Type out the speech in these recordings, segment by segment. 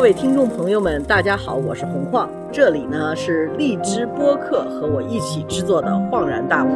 各位听众朋友们，大家好，我是洪晃，这里呢是荔枝播客和我一起制作的《恍然大悟》。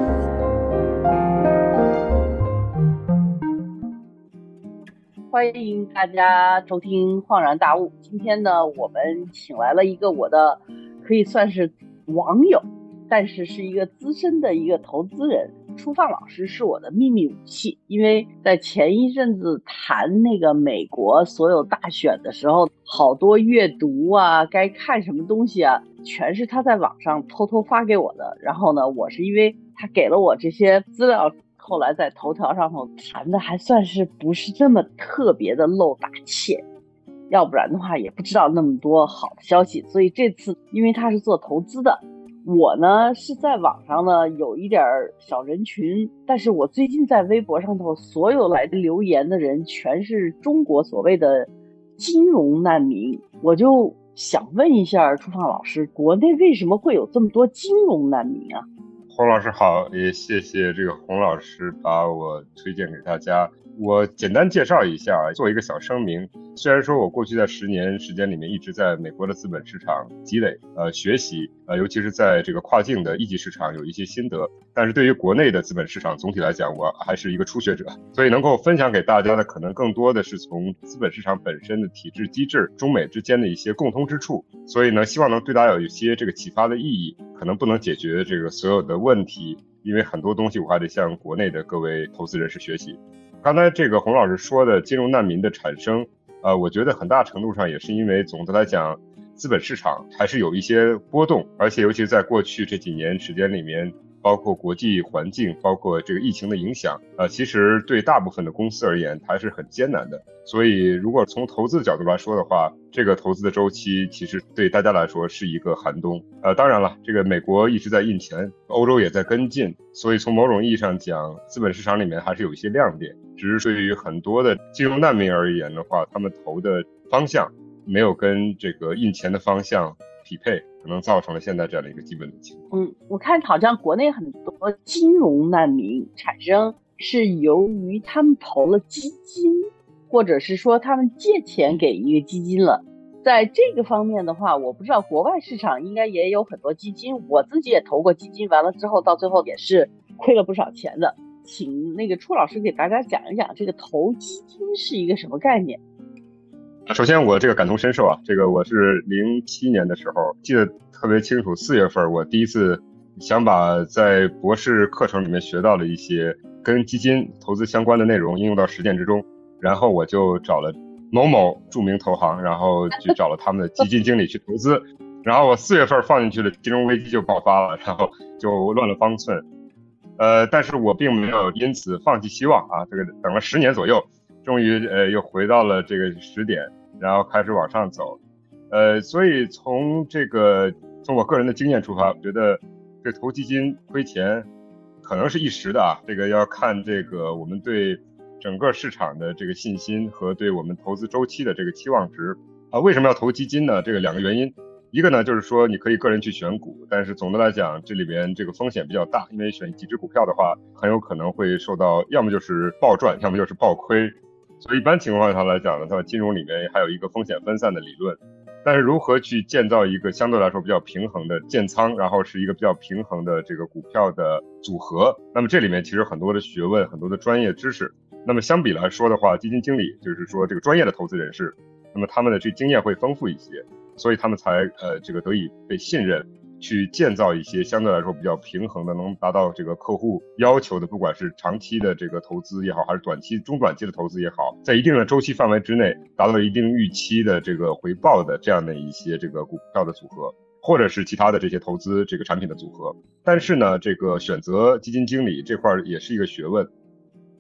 欢迎大家收听《恍然大悟》。今天呢，我们请来了一个我的可以算是网友，但是是一个资深的一个投资人。初放老师是我的秘密武器，因为在前一阵子谈那个美国所有大选的时候，好多阅读啊，该看什么东西啊，全是他在网上偷偷发给我的。然后呢，我是因为他给了我这些资料，后来在头条上头谈的还算是不是这么特别的露大怯，要不然的话也不知道那么多好的消息。所以这次因为他是做投资的。我呢是在网上呢有一点小人群，但是我最近在微博上头，所有来留言的人全是中国所谓的金融难民，我就想问一下初放老师，国内为什么会有这么多金融难民啊？洪老师好，也谢谢这个洪老师把我推荐给大家。我简单介绍一下，做一个小声明。虽然说我过去在十年时间里面一直在美国的资本市场积累、呃学习，呃尤其是在这个跨境的一级市场有一些心得，但是对于国内的资本市场总体来讲，我还是一个初学者。所以能够分享给大家的，可能更多的是从资本市场本身的体制机制、中美之间的一些共通之处。所以呢，希望能对大家有一些这个启发的意义。可能不能解决这个所有的问题，因为很多东西我还得向国内的各位投资人士学习。刚才这个洪老师说的金融难民的产生，呃，我觉得很大程度上也是因为总的来讲，资本市场还是有一些波动，而且尤其在过去这几年时间里面。包括国际环境，包括这个疫情的影响，呃，其实对大部分的公司而言还是很艰难的。所以，如果从投资的角度来说的话，这个投资的周期其实对大家来说是一个寒冬。呃，当然了，这个美国一直在印钱，欧洲也在跟进，所以从某种意义上讲，资本市场里面还是有一些亮点。只是对于很多的金融难民而言的话，他们投的方向没有跟这个印钱的方向匹配。可能造成了现在这样的一个基本的情况。嗯，我看好像国内很多金融难民产生是由于他们投了基金，或者是说他们借钱给一个基金了。在这个方面的话，我不知道国外市场应该也有很多基金，我自己也投过基金，完了之后到最后也是亏了不少钱的。请那个初老师给大家讲一讲这个投基金是一个什么概念。首先，我这个感同身受啊，这个我是零七年的时候记得特别清楚，四月份我第一次想把在博士课程里面学到的一些跟基金投资相关的内容应用到实践之中，然后我就找了某某著名投行，然后去找了他们的基金经理去投资，然后我四月份放进去的，金融危机就爆发了，然后就乱了方寸，呃，但是我并没有因此放弃希望啊，这个等了十年左右。终于，呃，又回到了这个十点，然后开始往上走，呃，所以从这个从我个人的经验出发，我觉得这投基金亏钱可能是一时的啊，这个要看这个我们对整个市场的这个信心和对我们投资周期的这个期望值啊。为什么要投基金呢？这个两个原因，一个呢就是说你可以个人去选股，但是总的来讲这里边这个风险比较大，因为选几只股票的话，很有可能会受到要么就是暴赚，要么就是暴亏。所以一般情况下来讲呢，在金融里面还有一个风险分散的理论，但是如何去建造一个相对来说比较平衡的建仓，然后是一个比较平衡的这个股票的组合，那么这里面其实很多的学问，很多的专业知识。那么相比来说的话，基金经理就是说这个专业的投资人士，那么他们的这经验会丰富一些，所以他们才呃这个得以被信任。去建造一些相对来说比较平衡的，能达到这个客户要求的，不管是长期的这个投资也好，还是短期、中短期的投资也好，在一定的周期范围之内，达到一定预期的这个回报的这样的一些这个股票的组合，或者是其他的这些投资这个产品的组合。但是呢，这个选择基金经理这块也是一个学问。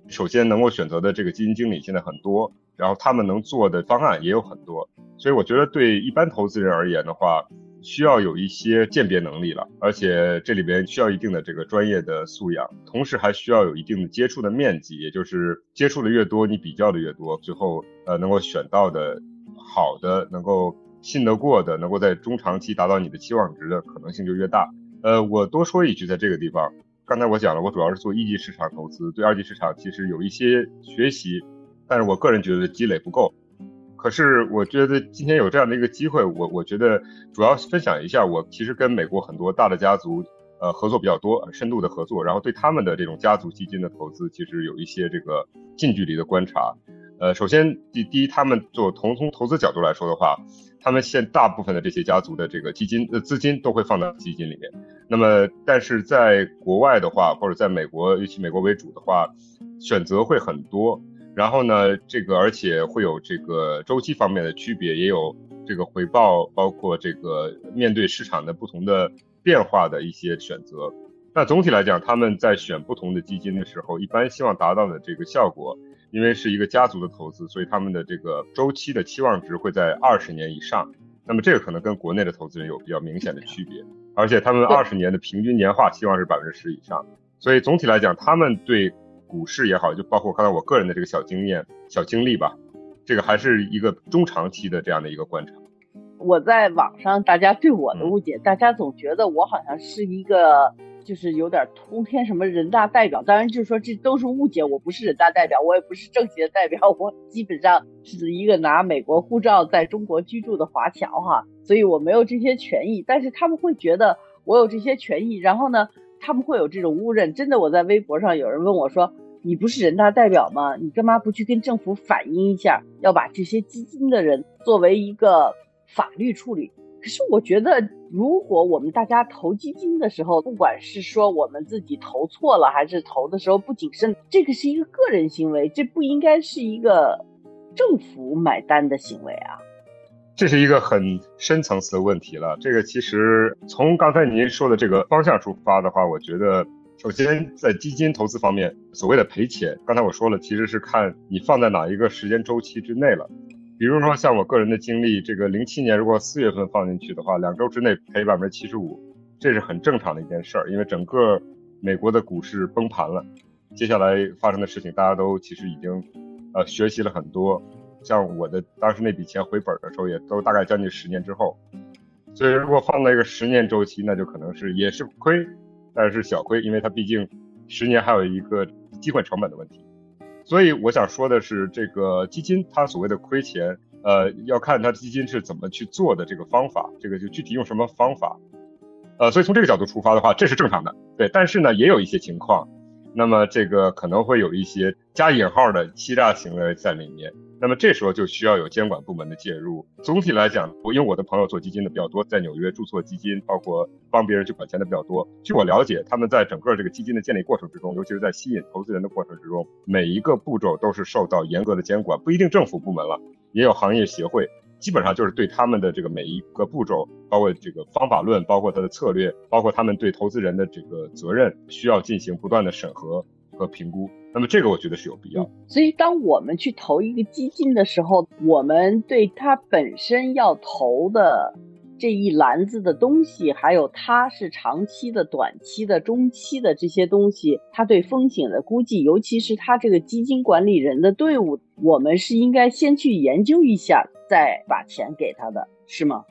首先，能够选择的这个基金经理现在很多，然后他们能做的方案也有很多，所以我觉得对一般投资人而言的话。需要有一些鉴别能力了，而且这里边需要一定的这个专业的素养，同时还需要有一定的接触的面积，也就是接触的越多，你比较的越多，最后呃能够选到的好的，能够信得过的，能够在中长期达到你的期望值的可能性就越大。呃，我多说一句，在这个地方，刚才我讲了，我主要是做一级市场投资，对二级市场其实有一些学习，但是我个人觉得积累不够。可是我觉得今天有这样的一个机会，我我觉得主要分享一下，我其实跟美国很多大的家族。呃，合作比较多，深度的合作，然后对他们的这种家族基金的投资，其实有一些这个近距离的观察。呃，首先第第一，他们做从从投资角度来说的话，他们现大部分的这些家族的这个基金的资金都会放到基金里面。那么，但是在国外的话，或者在美国，尤其美国为主的话，选择会很多。然后呢，这个而且会有这个周期方面的区别，也有这个回报，包括这个面对市场的不同的。变化的一些选择，那总体来讲，他们在选不同的基金的时候，一般希望达到的这个效果，因为是一个家族的投资，所以他们的这个周期的期望值会在二十年以上。那么这个可能跟国内的投资人有比较明显的区别，而且他们二十年的平均年化期望是百分之十以上。所以总体来讲，他们对股市也好，就包括刚才我个人的这个小经验、小经历吧，这个还是一个中长期的这样的一个观察。我在网上，大家对我的误解，大家总觉得我好像是一个，就是有点通天什么人大代表。当然，就是说这都是误解，我不是人大代表，我也不是政协代表，我基本上是一个拿美国护照在中国居住的华侨哈，所以我没有这些权益。但是他们会觉得我有这些权益，然后呢，他们会有这种误认。真的，我在微博上有人问我说：“你不是人大代表吗？你干嘛不去跟政府反映一下，要把这些基金的人作为一个？”法律处理，可是我觉得，如果我们大家投基金的时候，不管是说我们自己投错了，还是投的时候不谨慎，这个是一个个人行为，这不应该是一个政府买单的行为啊。这是一个很深层次的问题了。这个其实从刚才您说的这个方向出发的话，我觉得，首先在基金投资方面，所谓的赔钱，刚才我说了，其实是看你放在哪一个时间周期之内了。比如说像我个人的经历，这个零七年如果四月份放进去的话，两周之内赔百分之七十五，这是很正常的一件事儿。因为整个美国的股市崩盘了，接下来发生的事情大家都其实已经呃学习了很多。像我的当时那笔钱回本的时候，也都大概将近十年之后。所以如果放在一个十年周期，那就可能是也是亏，但是小亏，因为它毕竟十年还有一个机会成本的问题。所以我想说的是，这个基金它所谓的亏钱，呃，要看它基金是怎么去做的这个方法，这个就具体用什么方法，呃，所以从这个角度出发的话，这是正常的，对。但是呢，也有一些情况，那么这个可能会有一些加引号的欺诈行为在里面。那么这时候就需要有监管部门的介入。总体来讲，我因为我的朋友做基金的比较多，在纽约注册基金，包括帮别人去管钱的比较多。据我了解，他们在整个这个基金的建立过程之中，尤其是在吸引投资人的过程之中，每一个步骤都是受到严格的监管。不一定政府部门了，也有行业协会，基本上就是对他们的这个每一个步骤，包括这个方法论，包括它的策略，包括他们对投资人的这个责任，需要进行不断的审核和评估。那么这个我觉得是有必要。所以当我们去投一个基金的时候，我们对它本身要投的这一篮子的东西，还有它是长期的、短期的、中期的这些东西，它对风险的估计，尤其是它这个基金管理人的队伍，我们是应该先去研究一下，再把钱给他的，是吗？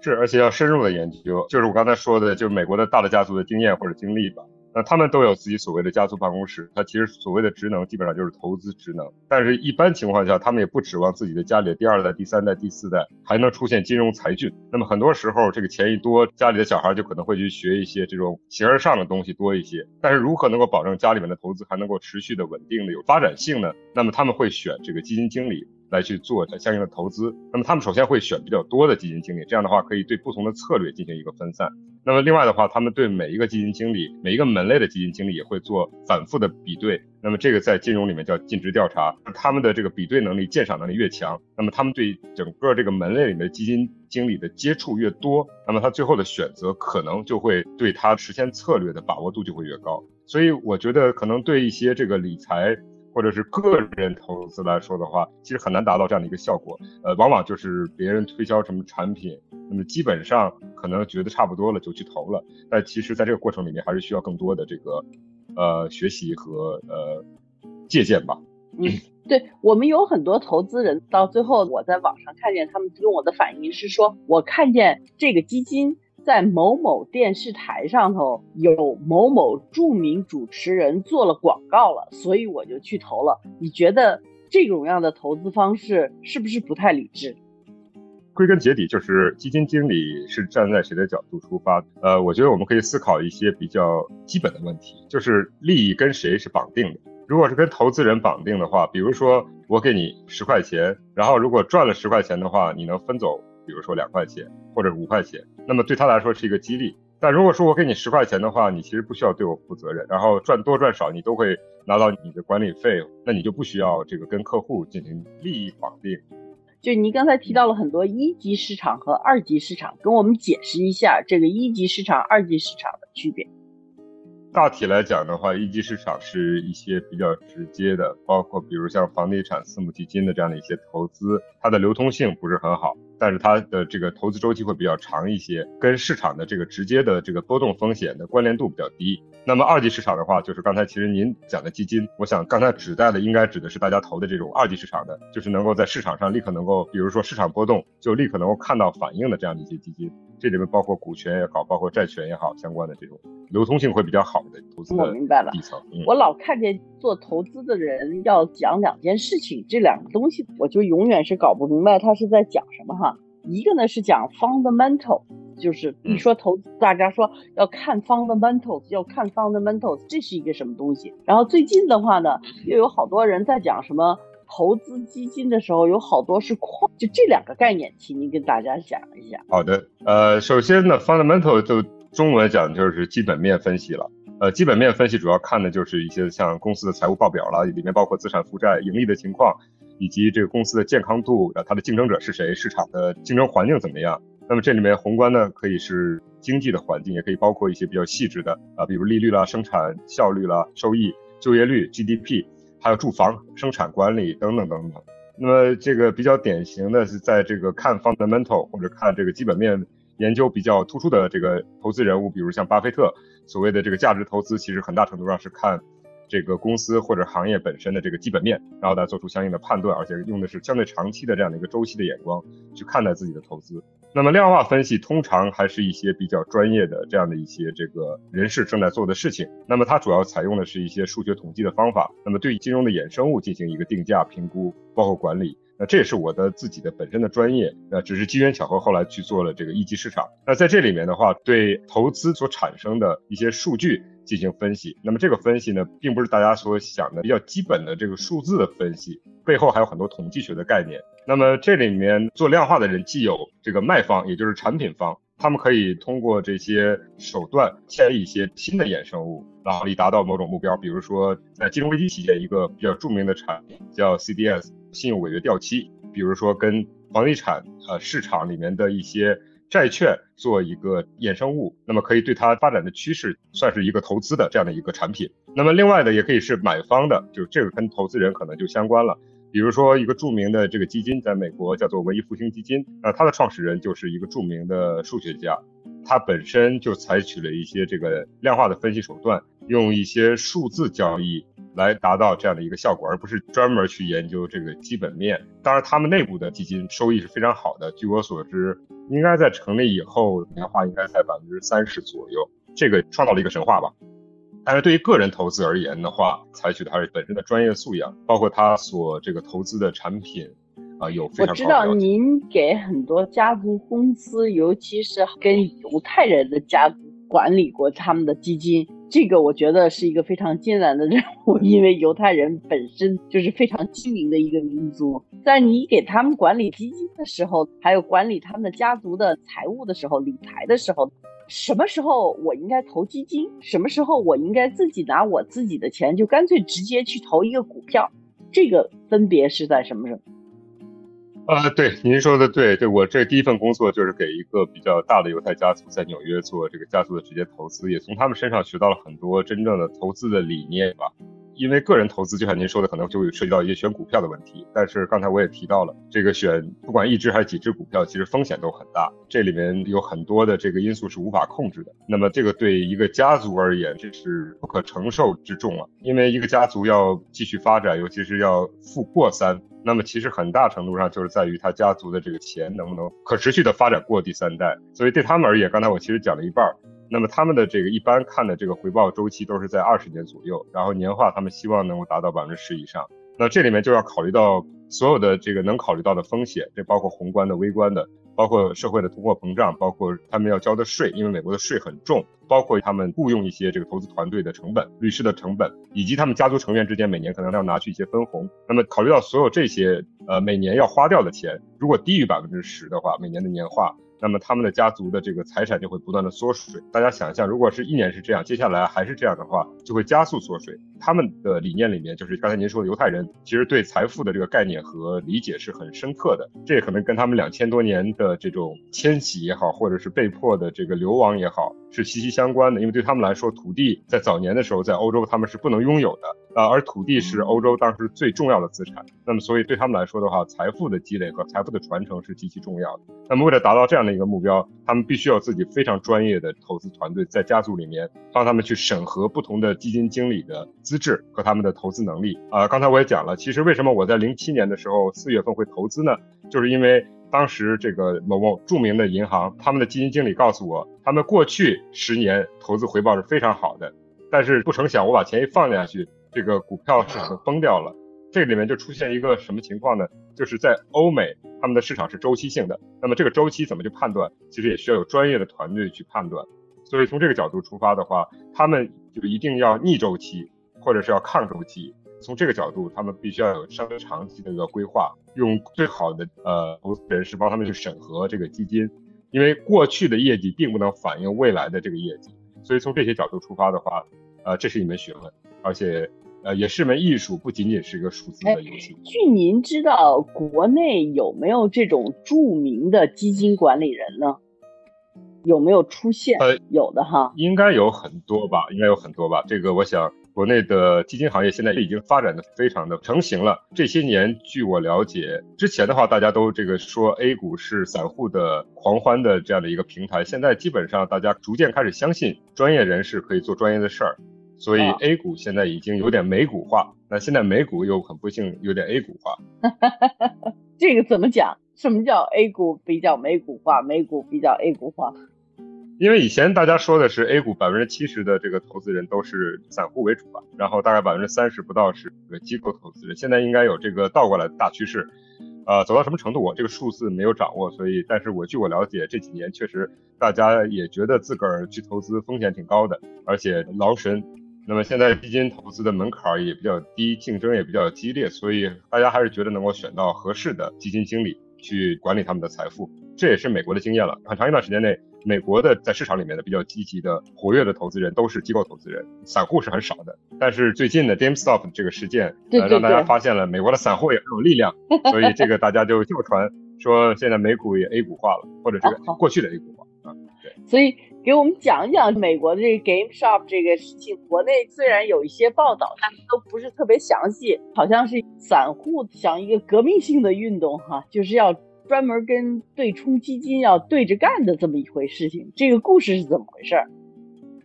是，而且要深入的研究，就是我刚才说的，就是美国的大的家族的经验或者经历吧。那他们都有自己所谓的家族办公室，他其实所谓的职能基本上就是投资职能，但是一般情况下，他们也不指望自己的家里的第二代、第三代、第四代还能出现金融才俊。那么很多时候，这个钱一多，家里的小孩就可能会去学一些这种形而上的东西多一些。但是如何能够保证家里面的投资还能够持续的稳定的有发展性呢？那么他们会选这个基金经理。来去做相应的投资，那么他们首先会选比较多的基金经理，这样的话可以对不同的策略进行一个分散。那么另外的话，他们对每一个基金经理、每一个门类的基金经理也会做反复的比对。那么这个在金融里面叫尽职调查，他们的这个比对能力、鉴赏能力越强，那么他们对整个这个门类里面的基金经理的接触越多，那么他最后的选择可能就会对他实现策略的把握度就会越高。所以我觉得可能对一些这个理财。或者是个人投资来说的话，其实很难达到这样的一个效果。呃，往往就是别人推销什么产品，那么基本上可能觉得差不多了就去投了。但其实，在这个过程里面，还是需要更多的这个呃学习和呃借鉴吧。嗯，对我们有很多投资人，到最后我在网上看见他们跟我的反应是说，我看见这个基金。在某某电视台上头有某某著名主持人做了广告了，所以我就去投了。你觉得这种样的投资方式是不是不太理智？归根结底就是基金经理是站在谁的角度出发？呃，我觉得我们可以思考一些比较基本的问题，就是利益跟谁是绑定的。如果是跟投资人绑定的话，比如说我给你十块钱，然后如果赚了十块钱的话，你能分走，比如说两块钱或者五块钱，那么对他来说是一个激励。但如果说我给你十块钱的话，你其实不需要对我负责任，然后赚多赚少你都会拿到你的管理费，那你就不需要这个跟客户进行利益绑定。就您刚才提到了很多一级市场和二级市场，跟我们解释一下这个一级市场、二级市场的区别。大体来讲的话，一级市场是一些比较直接的，包括比如像房地产私募基金的这样的一些投资，它的流通性不是很好。但是它的这个投资周期会比较长一些，跟市场的这个直接的这个波动风险的关联度比较低。那么二级市场的话，就是刚才其实您讲的基金，我想刚才指代的应该指的是大家投的这种二级市场的，就是能够在市场上立刻能够，比如说市场波动就立刻能够看到反应的这样的一些基金。这里面包括股权也好，包括债权也好，相关的这种流通性会比较好的投资的底层。我老看见做投资的人要讲两件事情，这两个东西我就永远是搞不明白他是在讲什么哈。一个呢是讲 fundamental，就是一说投资，大家说要看 fundamentals，要看 fundamentals，这是一个什么东西？然后最近的话呢，又有好多人在讲什么投资基金的时候，有好多是框，就这两个概念，请您跟大家讲一下。好的，呃，首先呢，fundamental 就中文讲就是基本面分析了。呃，基本面分析主要看的就是一些像公司的财务报表了，里面包括资产负债、盈利的情况。以及这个公司的健康度，呃，它的竞争者是谁，市场的竞争环境怎么样？那么这里面宏观呢，可以是经济的环境，也可以包括一些比较细致的啊，比如利率啦、生产效率啦、收益、就业率、GDP，还有住房、生产管理等等等等。那么这个比较典型的是在这个看 fundamental 或者看这个基本面研究比较突出的这个投资人物，比如像巴菲特，所谓的这个价值投资，其实很大程度上是看。这个公司或者行业本身的这个基本面，然后再做出相应的判断，而且用的是相对长期的这样的一个周期的眼光去看待自己的投资。那么量化分析通常还是一些比较专业的这样的一些这个人士正在做的事情。那么它主要采用的是一些数学统计的方法，那么对金融的衍生物进行一个定价评估，包括管理。那这也是我的自己的本身的专业，那只是机缘巧合后来去做了这个一级市场。那在这里面的话，对投资所产生的一些数据。进行分析，那么这个分析呢，并不是大家所想的比较基本的这个数字的分析，背后还有很多统计学的概念。那么这里面做量化的人，既有这个卖方，也就是产品方，他们可以通过这些手段建立一些新的衍生物，然后以达到某种目标。比如说在金融危机期间，一个比较著名的产品叫 CDS 信用违约掉期，比如说跟房地产呃市场里面的一些。债券做一个衍生物，那么可以对它发展的趋势算是一个投资的这样的一个产品。那么另外的也可以是买方的，就这个跟投资人可能就相关了。比如说一个著名的这个基金，在美国叫做文艺复兴基金，那它的创始人就是一个著名的数学家，他本身就采取了一些这个量化的分析手段，用一些数字交易。来达到这样的一个效果，而不是专门去研究这个基本面。当然，他们内部的基金收益是非常好的。据我所知，应该在成立以后年化应该在百分之三十左右，这个创造了一个神话吧。但是对于个人投资而言的话，采取的还是本身的专业素养，包括他所这个投资的产品啊，有非常。我知道您给很多家族公司，尤其是跟犹太人的家族管理过他们的基金。这个我觉得是一个非常艰难的任务，因为犹太人本身就是非常精明的一个民族。在你给他们管理基金的时候，还有管理他们的家族的财务的时候、理财的时候，什么时候我应该投基金，什么时候我应该自己拿我自己的钱，就干脆直接去投一个股票，这个分别是在什么时候？呃，对，您说的对，对我这第一份工作就是给一个比较大的犹太家族在纽约做这个家族的直接投资，也从他们身上学到了很多真正的投资的理念吧。因为个人投资，就像您说的，可能就会涉及到一些选股票的问题。但是刚才我也提到了，这个选不管一只还是几只股票，其实风险都很大，这里面有很多的这个因素是无法控制的。那么这个对一个家族而言，这是不可承受之重啊！因为一个家族要继续发展，尤其是要富过三，那么其实很大程度上就是在于他家族的这个钱能不能可持续的发展过第三代。所以对他们而言，刚才我其实讲了一半。那么他们的这个一般看的这个回报周期都是在二十年左右，然后年化他们希望能够达到百分之十以上。那这里面就要考虑到所有的这个能考虑到的风险，这包括宏观的、微观的。包括社会的通货膨胀，包括他们要交的税，因为美国的税很重，包括他们雇佣一些这个投资团队的成本、律师的成本，以及他们家族成员之间每年可能要拿去一些分红。那么考虑到所有这些，呃，每年要花掉的钱，如果低于百分之十的话，每年的年化。那么他们的家族的这个财产就会不断的缩水。大家想象，如果是一年是这样，接下来还是这样的话，就会加速缩水。他们的理念里面，就是刚才您说的犹太人，其实对财富的这个概念和理解是很深刻的。这也可能跟他们两千多年的这种迁徙也好，或者是被迫的这个流亡也好，是息息相关的。因为对他们来说，土地在早年的时候在欧洲他们是不能拥有的。啊，而土地是欧洲当时最重要的资产，那么所以对他们来说的话，财富的积累和财富的传承是极其重要的。那么为了达到这样的一个目标，他们必须要自己非常专业的投资团队在家族里面帮他们去审核不同的基金经理的资质和他们的投资能力。啊，刚才我也讲了，其实为什么我在零七年的时候四月份会投资呢？就是因为当时这个某某著名的银行，他们的基金经理告诉我，他们过去十年投资回报是非常好的，但是不成想我把钱一放下去。这个股票市场崩掉了，这里面就出现一个什么情况呢？就是在欧美，他们的市场是周期性的，那么这个周期怎么去判断？其实也需要有专业的团队去判断。所以从这个角度出发的话，他们就一定要逆周期，或者是要抗周期。从这个角度，他们必须要有相对长期的一个规划，用最好的呃投资人士帮他们去审核这个基金，因为过去的业绩并不能反映未来的这个业绩。所以从这些角度出发的话，呃，这是一门学问，而且。呃，也是门艺术，不仅仅是一个数字的游戏。据您知道，国内有没有这种著名的基金管理人呢？有没有出现？呃，有的哈，应该有很多吧，应该有很多吧。这个我想，国内的基金行业现在已经发展的非常的成型了。这些年，据我了解，之前的话大家都这个说 A 股是散户的狂欢的这样的一个平台，现在基本上大家逐渐开始相信专业人士可以做专业的事儿。所以 A 股现在已经有点美股化，那现在美股又很不幸有点 A 股化。这个怎么讲？什么叫 A 股比较美股化，美股比较 A 股化？因为以前大家说的是 A 股百分之七十的这个投资人都是散户为主吧，然后大概百分之三十不到是个机构投资人。现在应该有这个倒过来的大趋势，呃，走到什么程度我这个数字没有掌握，所以但是我据我了解这几年确实大家也觉得自个儿去投资风险挺高的，而且劳神。那么现在基金投资的门槛也比较低，竞争也比较激烈，所以大家还是觉得能够选到合适的基金经理去管理他们的财富，这也是美国的经验了。很长一段时间内，美国的在市场里面的比较积极的、活跃的投资人都是机构投资人，散户是很少的。但是最近的 GameStop 这个事件，呃，让大家发现了美国的散户也很有力量，所以这个大家就叫传说现在美股也 A 股化了，或者这个过去的 A 股化啊，对，所以。给我们讲讲美国的这个 GameStop 这个事情。国内虽然有一些报道，但都不是特别详细，好像是散户想一个革命性的运动，哈，就是要专门跟对冲基金要对着干的这么一回事情。这个故事是怎么回事？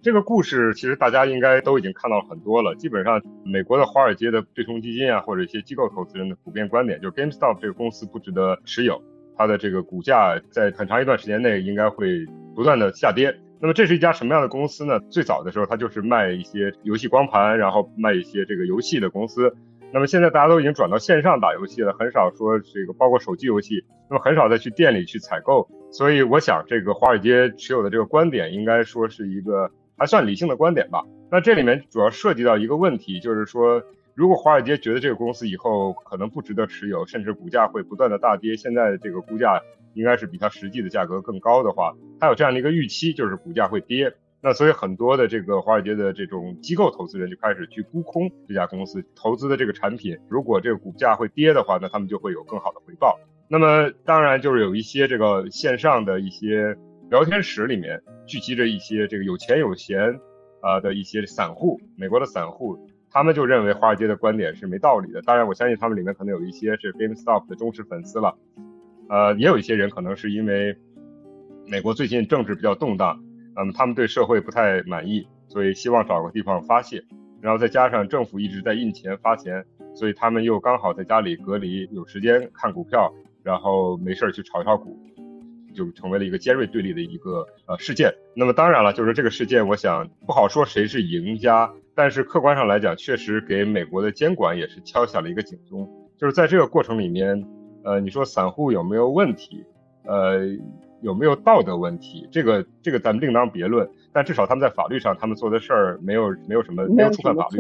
这个故事其实大家应该都已经看到了很多了。基本上，美国的华尔街的对冲基金啊，或者一些机构投资人的普遍观点，就是 GameStop 这个公司不值得持有，它的这个股价在很长一段时间内应该会不断的下跌。那么这是一家什么样的公司呢？最早的时候，它就是卖一些游戏光盘，然后卖一些这个游戏的公司。那么现在大家都已经转到线上打游戏了，很少说这个包括手机游戏，那么很少再去店里去采购。所以我想，这个华尔街持有的这个观点，应该说是一个还算理性的观点吧。那这里面主要涉及到一个问题，就是说，如果华尔街觉得这个公司以后可能不值得持有，甚至股价会不断的大跌，现在这个估价。应该是比它实际的价格更高的话，它有这样的一个预期，就是股价会跌。那所以很多的这个华尔街的这种机构投资人就开始去沽空这家公司投资的这个产品。如果这个股价会跌的话，那他们就会有更好的回报。那么当然就是有一些这个线上的一些聊天室里面聚集着一些这个有钱有闲啊的一些散户，美国的散户，他们就认为华尔街的观点是没道理的。当然我相信他们里面可能有一些是 GameStop 的忠实粉丝了。呃，也有一些人可能是因为美国最近政治比较动荡，嗯，他们对社会不太满意，所以希望找个地方发泄。然后再加上政府一直在印钱发钱，所以他们又刚好在家里隔离，有时间看股票，然后没事儿去炒一炒股，就成为了一个尖锐对立的一个呃事件。那么当然了，就是这个事件，我想不好说谁是赢家。但是客观上来讲，确实给美国的监管也是敲响了一个警钟。就是在这个过程里面，呃，你说散户有没有问题？呃，有没有道德问题？这个这个咱们另当别论。但至少他们在法律上，他们做的事儿没有没有什么没有触犯法律，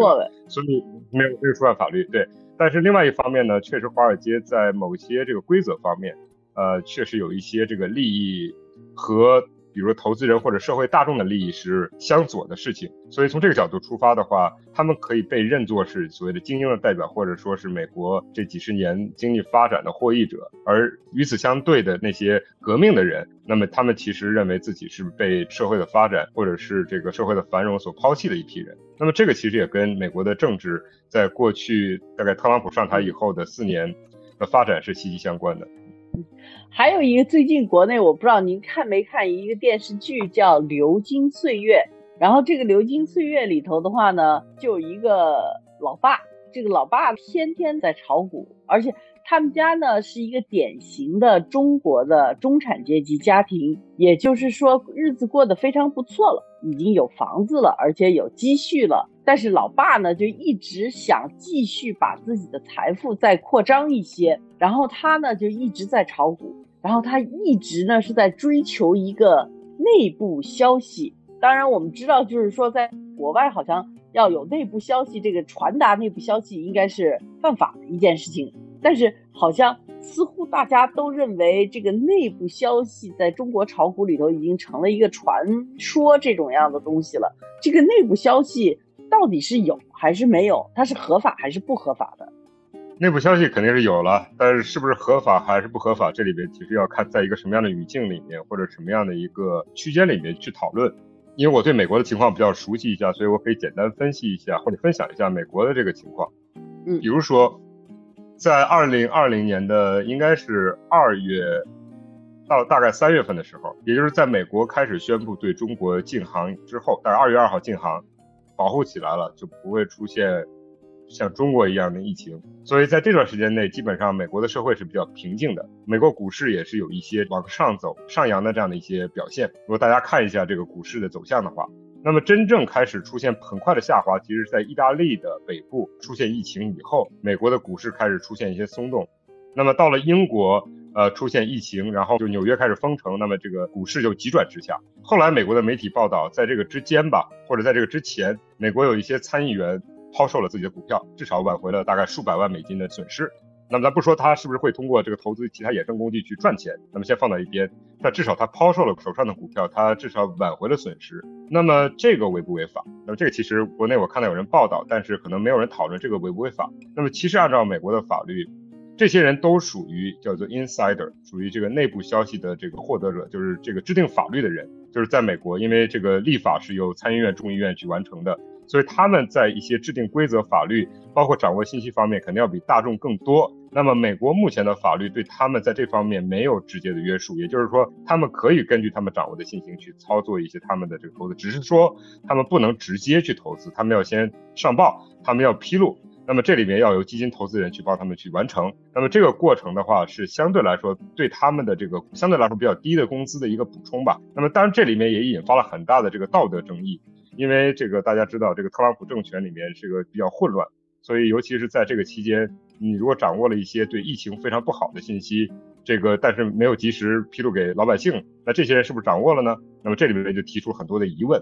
所以没有没有触犯法律。对。但是另外一方面呢，确实华尔街在某些这个规则方面，呃，确实有一些这个利益和。比如投资人或者社会大众的利益是相左的事情，所以从这个角度出发的话，他们可以被认作是所谓的精英的代表，或者说是美国这几十年经济发展的获益者。而与此相对的那些革命的人，那么他们其实认为自己是被社会的发展或者是这个社会的繁荣所抛弃的一批人。那么这个其实也跟美国的政治在过去大概特朗普上台以后的四年的发展是息息相关的。还有一个最近国内我不知道您看没看一个电视剧叫《流金岁月》，然后这个《流金岁月》里头的话呢，就有一个老爸，这个老爸天天在炒股，而且他们家呢是一个典型的中国的中产阶级家庭，也就是说日子过得非常不错了，已经有房子了，而且有积蓄了。但是老爸呢，就一直想继续把自己的财富再扩张一些，然后他呢就一直在炒股，然后他一直呢是在追求一个内部消息。当然我们知道，就是说在国外好像要有内部消息，这个传达内部消息应该是犯法的一件事情。但是好像似乎大家都认为这个内部消息在中国炒股里头已经成了一个传说这种样的东西了。这个内部消息。到底是有还是没有？它是合法还是不合法的？内部消息肯定是有了，但是是不是合法还是不合法，这里边其实要看在一个什么样的语境里面，或者什么样的一个区间里面去讨论。因为我对美国的情况比较熟悉一下，所以我可以简单分析一下或者分享一下美国的这个情况。嗯，比如说，在二零二零年的应该是二月到大概三月份的时候，也就是在美国开始宣布对中国禁航之后，大概二月二号禁航。保护起来了，就不会出现像中国一样的疫情。所以在这段时间内，基本上美国的社会是比较平静的，美国股市也是有一些往上走、上扬的这样的一些表现。如果大家看一下这个股市的走向的话，那么真正开始出现很快的下滑，其实是在意大利的北部出现疫情以后，美国的股市开始出现一些松动。那么到了英国。呃，出现疫情，然后就纽约开始封城，那么这个股市就急转直下。后来美国的媒体报道，在这个之间吧，或者在这个之前，美国有一些参议员抛售了自己的股票，至少挽回了大概数百万美金的损失。那么咱不说他是不是会通过这个投资其他衍生工具去赚钱，那么先放到一边。但至少他抛售了手上的股票，他至少挽回了损失。那么这个违不违法？那么这个其实国内我看到有人报道，但是可能没有人讨论这个违不违法。那么其实按照美国的法律。这些人都属于叫做 insider，属于这个内部消息的这个获得者，就是这个制定法律的人。就是在美国，因为这个立法是由参议院、众议院去完成的，所以他们在一些制定规则、法律，包括掌握信息方面，肯定要比大众更多。那么美国目前的法律对他们在这方面没有直接的约束，也就是说，他们可以根据他们掌握的信息去操作一些他们的这个投资，只是说他们不能直接去投资，他们要先上报，他们要披露。那么这里面要由基金投资人去帮他们去完成。那么这个过程的话，是相对来说对他们的这个相对来说比较低的工资的一个补充吧。那么当然这里面也引发了很大的这个道德争议，因为这个大家知道，这个特朗普政权里面是个比较混乱，所以尤其是在这个期间，你如果掌握了一些对疫情非常不好的信息，这个但是没有及时披露给老百姓，那这些人是不是掌握了呢？那么这里面就提出很多的疑问。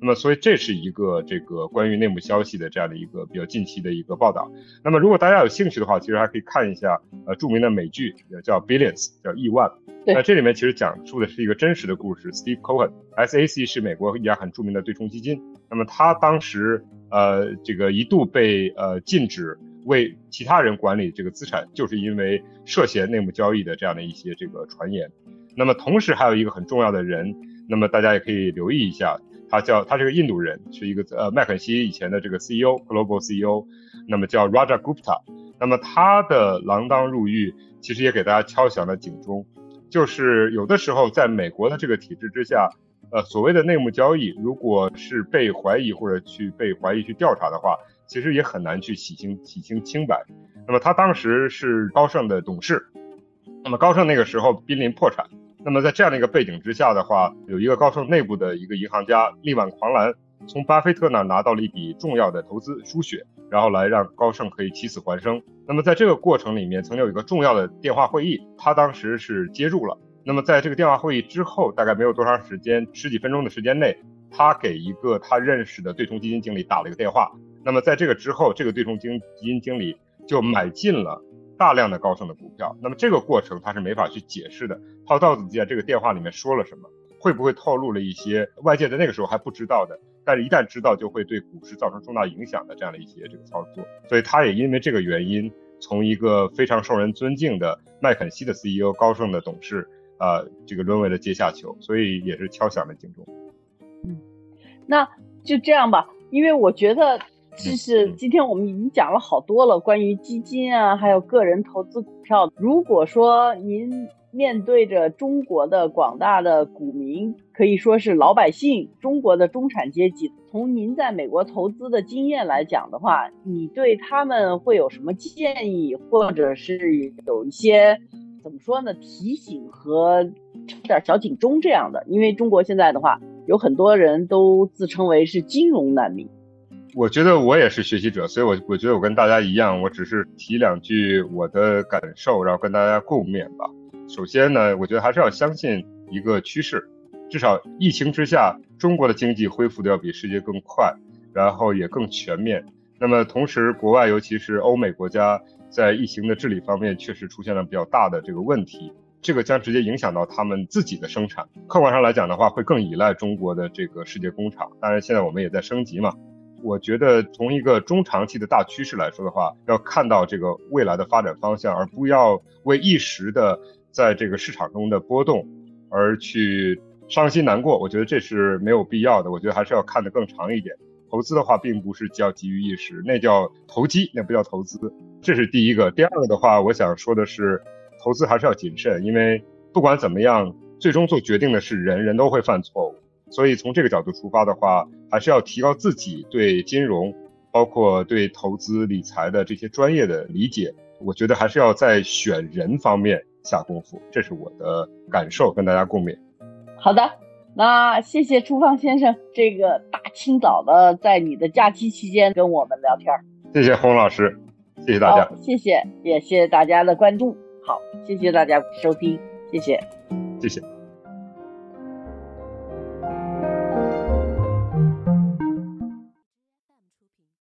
那么，所以这是一个这个关于内幕消息的这样的一个比较近期的一个报道。那么，如果大家有兴趣的话，其实还可以看一下呃著名的美剧叫 Billions，叫亿万。那这里面其实讲述的是一个真实的故事。Steve Cohen，SAC 是美国一家很著名的对冲基金。那么他当时呃这个一度被呃禁止为其他人管理这个资产，就是因为涉嫌内幕交易的这样的一些这个传言。那么同时还有一个很重要的人，那么大家也可以留意一下。他叫他是个印度人，是一个呃麦肯锡以前的这个 CEO，Global CEO，那么叫 Raja Gupta，那么他的锒铛入狱，其实也给大家敲响了警钟，就是有的时候在美国的这个体制之下，呃所谓的内幕交易，如果是被怀疑或者去被怀疑去调查的话，其实也很难去洗清洗清清白。那么他当时是高盛的董事，那么高盛那个时候濒临破产。那么在这样的一个背景之下的话，有一个高盛内部的一个银行家力挽狂澜，从巴菲特那拿到了一笔重要的投资输血，然后来让高盛可以起死回生。那么在这个过程里面，曾经有一个重要的电话会议，他当时是接入了。那么在这个电话会议之后，大概没有多长时间，十几分钟的时间内，他给一个他认识的对冲基金经理打了一个电话。那么在这个之后，这个对冲基基金经理就买进了大量的高盛的股票。那么这个过程他是没法去解释的，他到底在这个电话里面说了什么？会不会透露了一些外界在那个时候还不知道的，但是一旦知道就会对股市造成重大影响的这样的一些这个操作？所以他也因为这个原因，从一个非常受人尊敬的麦肯锡的 CEO、高盛的董事，啊，这个沦为了阶下囚，所以也是敲响了警钟。嗯，那就这样吧，因为我觉得就是今天我们已经讲了好多了，关于基金啊，还有个人投资股票。如果说您。面对着中国的广大的股民，可以说是老百姓，中国的中产阶级。从您在美国投资的经验来讲的话，你对他们会有什么建议，或者是有一些怎么说呢？提醒和插点小警钟这样的？因为中国现在的话，有很多人都自称为是金融难民。我觉得我也是学习者，所以我我觉得我跟大家一样，我只是提两句我的感受，然后跟大家共勉吧。首先呢，我觉得还是要相信一个趋势，至少疫情之下，中国的经济恢复的要比世界更快，然后也更全面。那么同时，国外尤其是欧美国家在疫情的治理方面确实出现了比较大的这个问题，这个将直接影响到他们自己的生产。客观上来讲的话，会更依赖中国的这个世界工厂。当然，现在我们也在升级嘛。我觉得从一个中长期的大趋势来说的话，要看到这个未来的发展方向，而不要为一时的。在这个市场中的波动，而去伤心难过，我觉得这是没有必要的。我觉得还是要看得更长一点。投资的话，并不是叫急于一时，那叫投机，那不叫投资。这是第一个。第二个的话，我想说的是，投资还是要谨慎，因为不管怎么样，最终做决定的是人，人都会犯错误。所以从这个角度出发的话，还是要提高自己对金融，包括对投资理财的这些专业的理解。我觉得还是要在选人方面。下功夫，这是我的感受，跟大家共勉。好的，那谢谢初放先生，这个大清早的在你的假期期间跟我们聊天。谢谢洪老师，谢谢大家。谢谢，也谢谢大家的关注。好，谢谢大家收听，谢谢，谢谢。